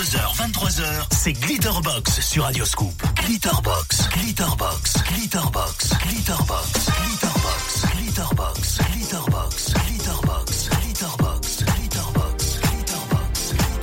23h, c'est Glitterbox sur Radioscoop. Glitterbox, Glitterbox, Glitterbox, Glitterbox.